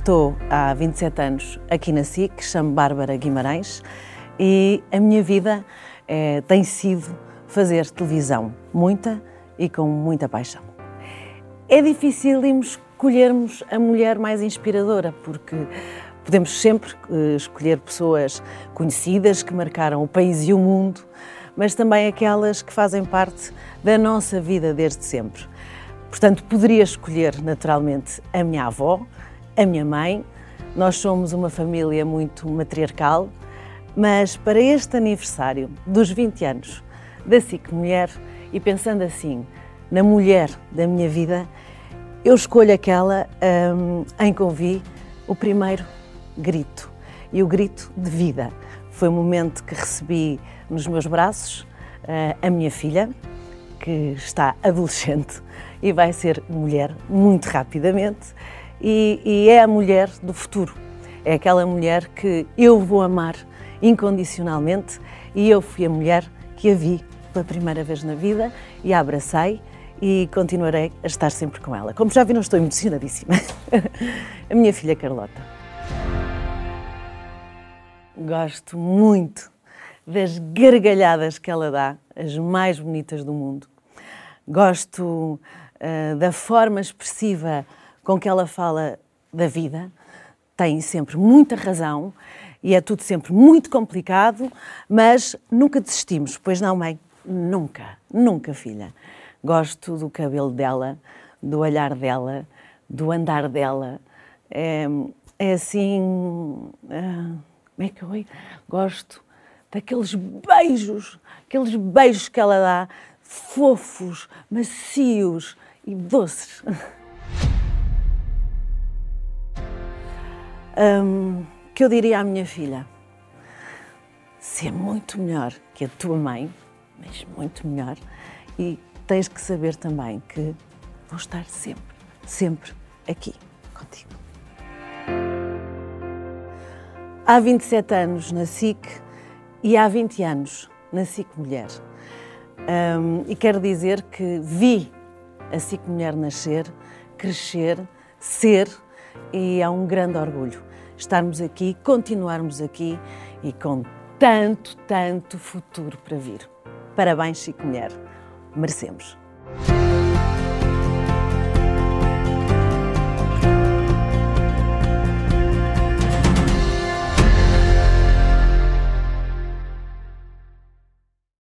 estou há 27 anos aqui na SIC, chamo Bárbara Guimarães e a minha vida é, tem sido fazer televisão, muita e com muita paixão. É difícil escolhermos a mulher mais inspiradora, porque podemos sempre uh, escolher pessoas conhecidas que marcaram o país e o mundo, mas também aquelas que fazem parte da nossa vida desde sempre. Portanto, poderia escolher naturalmente a minha avó, a minha mãe. Nós somos uma família muito matriarcal, mas para este aniversário dos 20 anos da SIC Mulher e pensando assim na mulher da minha vida, eu escolho aquela um, em que ouvi o primeiro grito e o grito de vida. Foi o momento que recebi nos meus braços uh, a minha filha, que está adolescente e vai ser mulher muito rapidamente, e, e é a mulher do futuro. É aquela mulher que eu vou amar incondicionalmente e eu fui a mulher que a vi pela primeira vez na vida e a abracei e continuarei a estar sempre com ela. Como já viram, estou emocionadíssima. a minha filha Carlota. Gosto muito das gargalhadas que ela dá, as mais bonitas do mundo. Gosto uh, da forma expressiva com que ela fala da vida. Tem sempre muita razão e é tudo sempre muito complicado, mas nunca desistimos. Pois não, mãe? Nunca, nunca, filha. Gosto do cabelo dela, do olhar dela, do andar dela. É, é assim. Uh, como é que eu gosto daqueles beijos, aqueles beijos que ela dá, fofos, macios e doces. Um, que eu diria à minha filha? Se é muito melhor que a tua mãe, mas muito melhor, e tens que saber também que vou estar sempre, sempre aqui contigo. Há 27 anos na SIC e há 20 anos na SIC Mulher. Um, e quero dizer que vi a SIC Mulher nascer, crescer, ser e é um grande orgulho estarmos aqui, continuarmos aqui e com tanto, tanto futuro para vir. Parabéns, Chico Mulher. Merecemos.